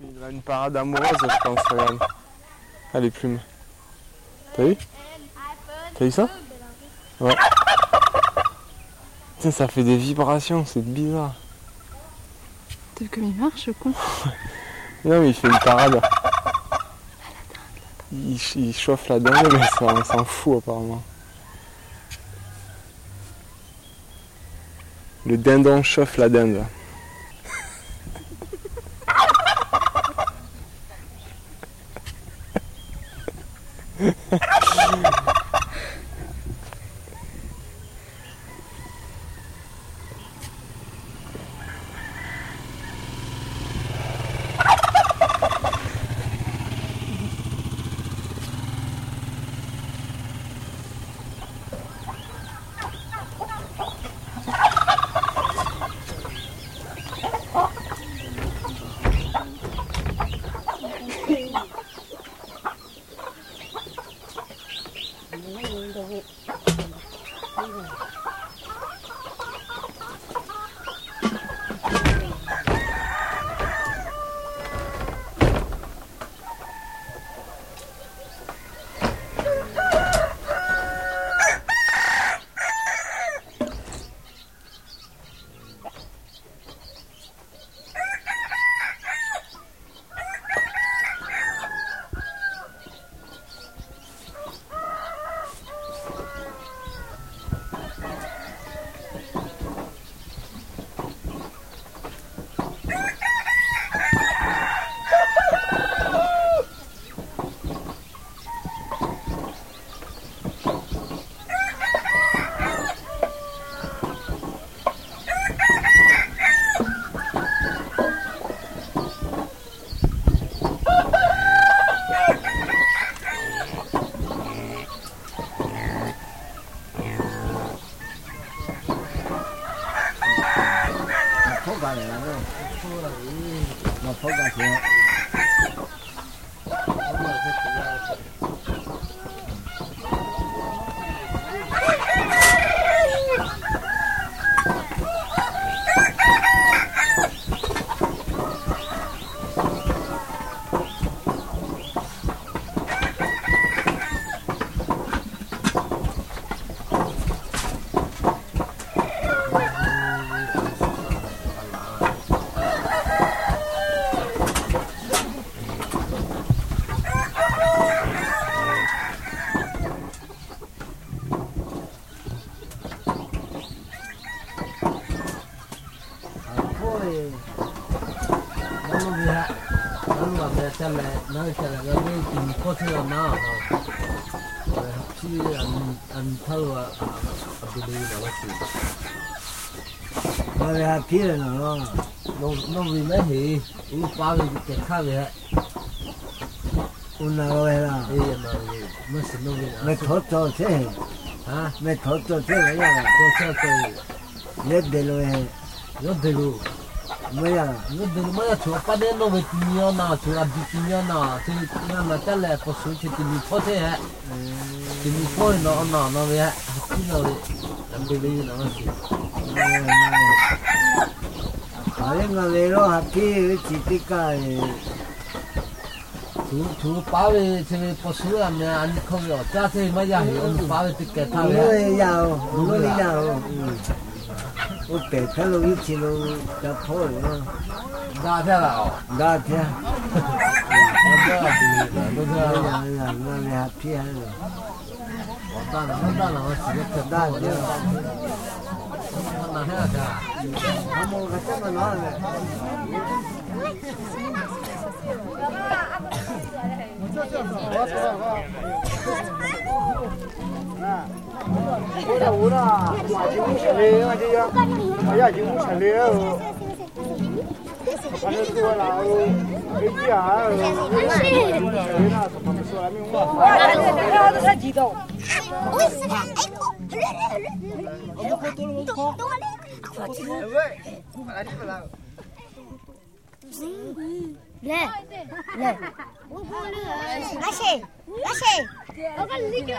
Il a une parade amoureuse, je pense, regarde. Ah, les plumes. T'as vu T'as vu ça Ouais. ça fait des vibrations, c'est bizarre. T'as comme il marche, con Non, mais il fait une parade. Il, chauffe la dinde mais ça, on s'en fout apparemment. Le dindon chauffe la dinde. Oh. 八年了，不错了，咦，老好感情。nó làm về xem là nó sẽ là cái cái tình có thứ là nó chứ anh anh thâu à anh đi đi là gì nó học kia là nó nó nó vì mấy gì? u bao nhiêu cái khác vậy u nào vậy đi una novela. Sí, no, no es novela. Me thế sí. ¿Ah? Me cortó, thế là Cortó, sí. Yo te lo he. luôn te lo luôn Моя. Моя чула паде нове пиньона, чула ди пиньона, ти я на теле по суті ти не поте. Ти не пой на на на ве. Ти на ве. Там би на вас. Хай на леро хаки читика. 두, 두 밥에 지금 보시면 안 커요. 짜세 마야. 밥에 뜯게 타요. 뭐야. 뭐야. 我白天喽，一起喽，下铺了，哪天了哪天？哈哈哈。哪天？哪天？哪天？哪天？我到了，我到了，我直接扯蛋去了。哪天啊？俺们这那们哪天？我那我那，我今天五十六了，我呀今天五十六，俺那岁数大了，哎呀，俺那岁数俺那岁数还没我大。俺那俺那都才几多？五十了，哎，六六六六，俺那岁数都六六六六，六六六六。来来，阿谁阿谁？我跟你讲。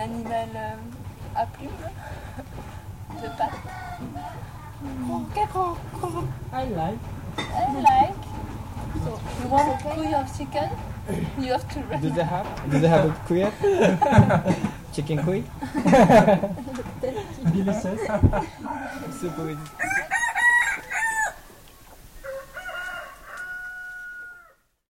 animal euh, à plumes de pattes. I like. I like. So you want you your chicken? You have to Do they have? Do they have a cuy? chicken cuy? Billy says. C'est